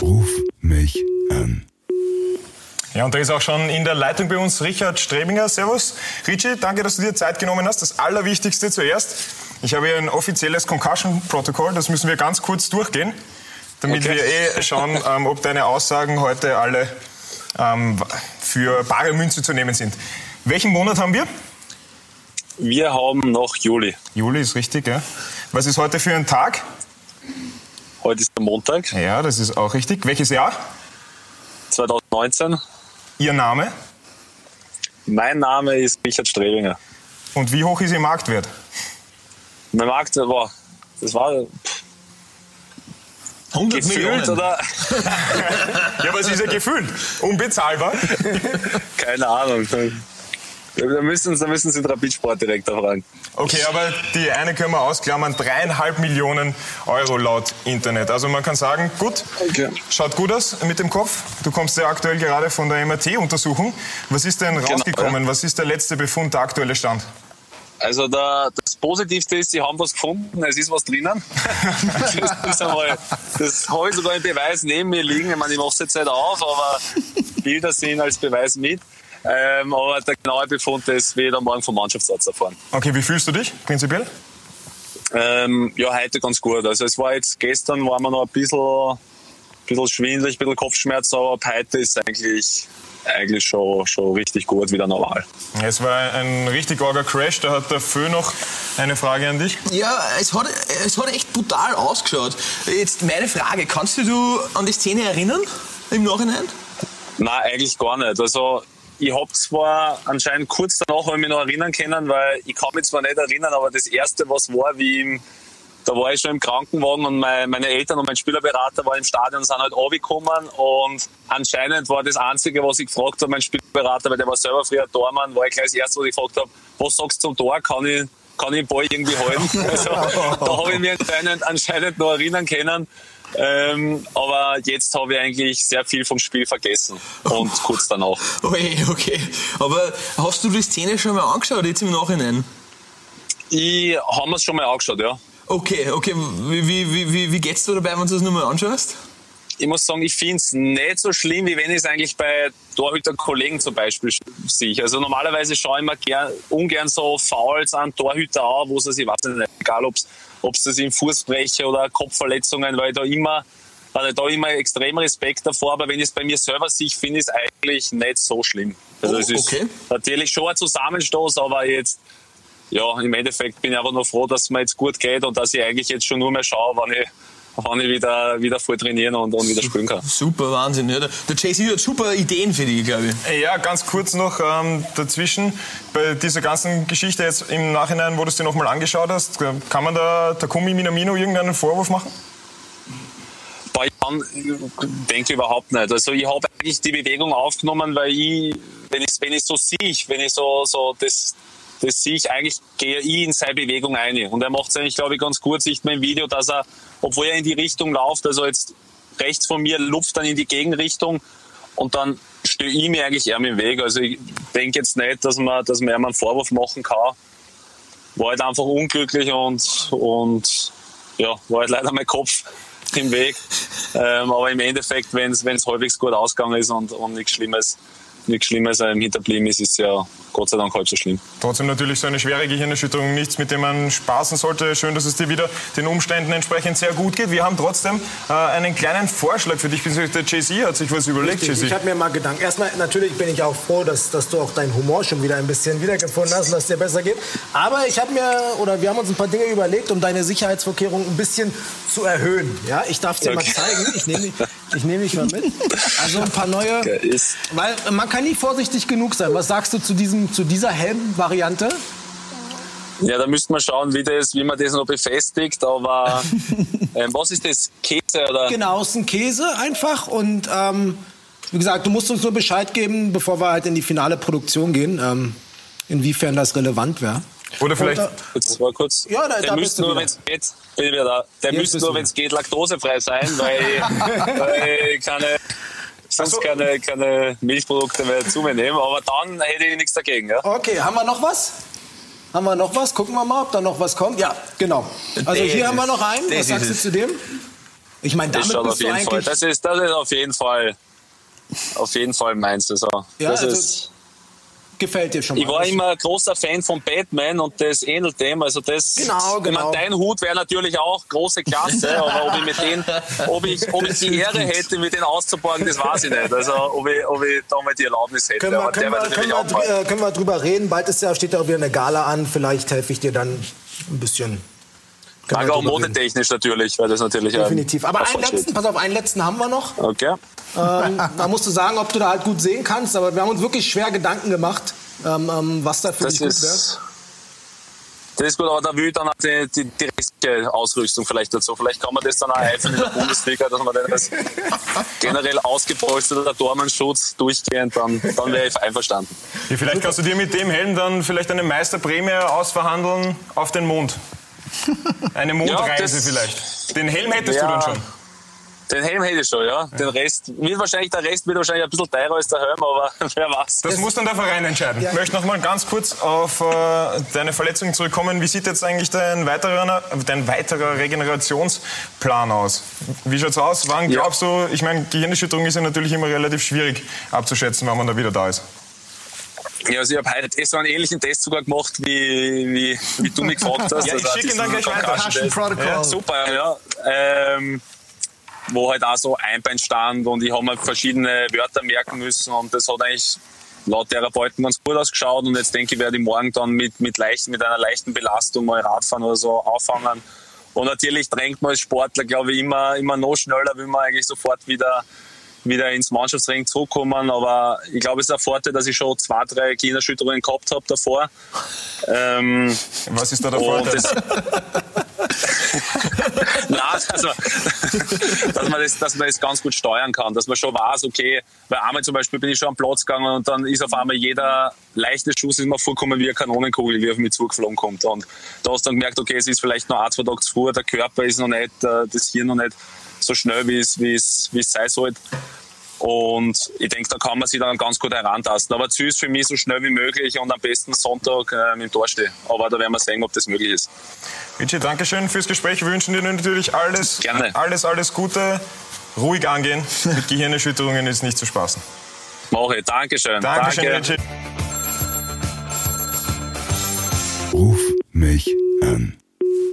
Ruf mich an. Ja, und da ist auch schon in der Leitung bei uns Richard Strebinger. Servus. Richie, danke, dass du dir Zeit genommen hast. Das Allerwichtigste zuerst. Ich habe hier ein offizielles Concussion-Protokoll, das müssen wir ganz kurz durchgehen, damit Okay. wir eh schauen, ähm, ob deine Aussagen heute alle ähm, für bare Münze zu nehmen sind. Welchen Monat haben wir? Wir haben noch Juli. Juli ist richtig, ja. Was ist heute für ein Tag? Heute ist der Montag, Ja, das ist auch richtig. Welches Jahr? 2019. Ihr Name? Mein Name ist Richard Strebinger. Und wie hoch ist Ihr Marktwert? Mein Markt war, das war 100 gefühlt Millionen. oder Ja, was ist er gefühlt? Unbezahlbar? keine Ahnung. Da müssen, da müssen Sie den Rapid-Sportdirektor fragen. Okay, aber die eine können wir ausklammern. Dreieinhalb Millionen Euro laut Internet. Also man kann sagen, gut, Okay. schaut gut aus mit dem Kopf. Du kommst ja aktuell gerade von der MRT-Untersuchung. Was ist denn rausgekommen? Was ist der letzte Befund, der aktuelle Stand? Also da, das Positivste ist, Sie haben was gefunden, es ist was drinnen. das ist einmal, das habe ich sogar im Beweis neben mir liegen. Ich meine, ich mache es jetzt nicht auf, aber Bilder sind als Beweis mit. Ähm, aber der genaue Befund ist wieder morgen vom Mannschaftsarzt erfahren. Okay, wie fühlst du dich prinzipiell? Ähm, ja, heute ganz gut. Also es war jetzt, gestern war man noch ein bisschen, bisschen schwindelig, ein bisschen Kopfschmerz, aber ab heute ist eigentlich, eigentlich schon, schon richtig gut, wieder normal. Es war ein richtig arger Crash. Da hat der Fö noch eine Frage an dich. Ja, es hat, es hat echt brutal ausgeschaut. Jetzt meine Frage, kannst du dich an die Szene erinnern im Nachhinein? Nein, eigentlich gar nicht. Also ich habe zwar anscheinend kurz danach hab ich mich noch erinnern können, weil ich kann mich zwar nicht erinnern, aber das erste, was war, wie im, da war ich schon im Krankenwagen und mein, meine Eltern und mein Spielerberater waren im Stadion und sind halt runtergekommen und anscheinend war das Einzige, was ich gefragt habe, mein Spielerberater, weil der war selber früher Tormann, war ich gleich das Erste, was ich gefragt habe, was sagst du zum Tor, kann ich, kann ich den Ball irgendwie halten? Also, da habe ich mich anscheinend, anscheinend noch erinnern können. Ähm, aber jetzt habe ich eigentlich sehr viel vom Spiel vergessen und kurz danach. Okay, okay. Aber hast du die Szene schon mal angeschaut, jetzt im Nachhinein? Ich habe es schon mal angeschaut, ja. Okay, okay. Wie, wie, wie, wie, geht's dir dabei, wenn du das nochmal anschaust? Ich muss sagen, ich finde es nicht so schlimm, wie wenn ich es eigentlich bei Torhüter-Kollegen zum Beispiel sehe. Also normalerweise schaue ich mir gern, ungern so Fouls an Torhüter an, wo es, ich weiß nicht, egal ob es das im Fußbrecher oder Kopfverletzungen, weil ich da immer, weil ich da immer extrem Respekt davor, aber wenn ich es bei mir selber sehe, finde ich es eigentlich nicht so schlimm. Also Oh, es ist okay. natürlich schon ein Zusammenstoß, aber jetzt ja, im Endeffekt bin ich einfach nur froh, dass es mir jetzt gut geht und dass ich eigentlich jetzt schon nur mehr schaue, wann ich, wann ich wieder, wieder voll trainieren und, und wieder spielen kann. Super, Wahnsinn. Ja, der der JC hat super Ideen für dich, glaube ich. Ja, ganz kurz noch ähm, dazwischen. Bei dieser ganzen Geschichte jetzt im Nachhinein, wo du es dir nochmal angeschaut hast, kann man da Takumi Minamino irgendeinen Vorwurf machen? Ich denke überhaupt nicht. Also ich habe eigentlich die Bewegung aufgenommen, weil ich, wenn ich, wenn ich so sehe, wenn ich so, so das, das sehe ich, eigentlich gehe ich in seine Bewegung ein. Und er macht es eigentlich, glaube ich, ganz gut, sieht man im Video, dass er, obwohl er in die Richtung läuft, also jetzt rechts von mir, lupft dann in die Gegenrichtung und dann stehe ich mir eigentlich eher im Weg. Also ich denke jetzt nicht, dass man, dass man einen Vorwurf machen kann. War halt einfach unglücklich und, und ja, war halt leider mein Kopf im Weg. Ähm, aber im Endeffekt, wenn es halbwegs gut ausgegangen ist und, und nichts Schlimmes, nichts Schlimmes ähm, hinterblieben ist, ist ja Gott sei Dank halb so schlimm. Trotzdem natürlich so eine schwere Gehirnerschütterung, nichts, mit dem man spaßen sollte. Schön, dass es dir wieder den Umständen entsprechend sehr gut geht. Wir haben trotzdem äh, einen kleinen Vorschlag für dich, der JC hat sich was überlegt. Richtig, JC. ich habe mir mal Gedanken. Erstmal, natürlich bin ich auch froh, dass, dass du auch deinen Humor schon wieder ein bisschen wiedergefunden hast und dass es dir besser geht. Aber ich habe mir, oder wir haben uns ein paar Dinge überlegt, um deine Sicherheitsvorkehrungen ein bisschen zu erhöhen. Ja, ich darf dir Okay. mal zeigen. Ich nehme dich, ich nehme dich mal mit. Also ein paar neue. Weil man kann nie vorsichtig genug sein. Was sagst du zu, diesem, zu dieser Helm-Variante? Ja, da müsste man schauen, wie, das, wie man das noch befestigt. Aber ähm, was ist das? Käse oder? Genau, es ist ein Käse einfach. Und ähm, wie gesagt, du musst uns nur Bescheid geben, bevor wir halt in die finale Produktion gehen, ähm, inwiefern das relevant wäre. Oder vielleicht, äh, Kurz, war kurz. Ja, da- der da müsste du nur, wenn es geht, bin ich wieder da. Der müsste nur, du wenn es geht, laktosefrei sein, weil, weil ich keine, sonst so. keine, keine Milchprodukte mehr zu mir nehme. Aber dann hätte ich nichts dagegen. Ja? Okay, haben wir noch was? Haben wir noch was? Gucken wir mal, ob da noch was kommt. Ja, genau. Also hier haben wir noch einen. Was sagst du zu dem? Ich meine, damit Das, schaut bist auf du jeden eigentlich... Fall, das, ist, das ist auf jeden Fall auf jeden Fall meins. Also, Ja, das also ist, gefällt dir schon mal. ich war immer ein großer Fan von Batman und das ähnelt dem. Also das, Genau, genau. meine, dein Hut wäre natürlich auch große Klasse, aber ob ich mit den, ob ich, ob ich die Ehre hätte, mit denen auszuborgen, das weiß ich nicht. Also ob ich, ob ich da mal die Erlaubnis hätte. können wir, können, wir, können, wir, äh, können wir drüber reden. Bald ist ja, steht ja auch wieder eine Gala an. Vielleicht helfe ich dir dann ein bisschen. Aber auch modetechnisch natürlich, weil das natürlich Definitiv. Aber einen letzten, pass auf, einen letzten haben wir noch. Okay. Ähm, da musst du sagen, ob du da halt gut sehen kannst. Aber wir haben uns wirklich schwer Gedanken gemacht, ähm, ähm, was da für Das dich gut wäre. ist, das ist gut, aber da will ich dann auch die, die, die restliche Ausrüstung vielleicht dazu. Vielleicht kann man das dann auch helfen in der Bundesliga, dass man dann als generell ausgepolsterter Dormenschutz durchgehend, dann, dann wäre ich einverstanden. Ja, vielleicht kannst du dir mit dem Helm dann vielleicht eine Meisterprämie ausverhandeln auf den Mond. Eine Mondreise das- vielleicht. Den Helm hättest Ja. du dann schon. Den Helm hätte ich schon, ja. Den Rest, wird wahrscheinlich, der Rest wird wahrscheinlich ein bisschen teurer als der Helm, aber wer weiß. Das muss dann der Verein entscheiden. Ich möchte noch mal ganz kurz auf äh, deine Verletzung zurückkommen. Wie sieht jetzt eigentlich dein weiterer, dein weiterer Regenerationsplan aus? Wie schaut's aus? Wann Ja. glaubst du, ich meine, Gehirnerschütterung ist ja natürlich immer relativ schwierig abzuschätzen, wann man da wieder da ist. Ja, also ich habe heute so einen ähnlichen Test sogar gemacht, wie, wie, wie du mich gefragt hast. Ja, ich Also schick ihn dann gleich weiter. Ja, super, ja. Ähm, wo halt auch so Einbein stand und ich habe mir verschiedene Wörter merken müssen und das hat eigentlich laut Therapeuten ganz gut ausgeschaut und jetzt denke ich, werde ich morgen dann mit, mit, leicht, mit einer leichten Belastung mal Radfahren oder so auffangen. Und natürlich drängt man als Sportler, glaube ich, immer, immer noch schneller, will man eigentlich sofort wieder wieder ins Mannschaftsring zurückkommen. Aber ich glaube, es ist ein Vorteil, dass ich schon zwei, drei Gehirnerschütterungen gehabt habe davor. Ähm, Was ist da der Vorteil? Nein, also, dass, man das, dass man das ganz gut steuern kann, dass man schon weiß, okay, bei einmal zum Beispiel bin ich schon am Platz gegangen und dann ist auf einmal jeder leichte Schuss ist mir vorgekommen wie eine Kanonenkugel, die auf mich zugeflogen kommt. Und da hast du dann gemerkt, okay, es ist vielleicht noch ein, zwei Tage zu früh, der Körper ist noch nicht, äh, das Hirn noch nicht so schnell, wie es, wie es, wie es sein sollte. Und ich denke, da kann man sich dann ganz gut herantasten. Aber Ziel ist für mich so schnell wie möglich und am besten Sonntag äh, im Tor stehen. Aber da werden wir sehen, ob das möglich ist. Richie, danke schön fürs Gespräch. Wir wünschen dir natürlich alles, Gerne. alles, alles Gute. Ruhig angehen. Mit Gehirnerschütterungen ist nicht zu spaßen. Mache ich. Dankeschön. Dankeschön, Danke. Richie. Ruf mich an.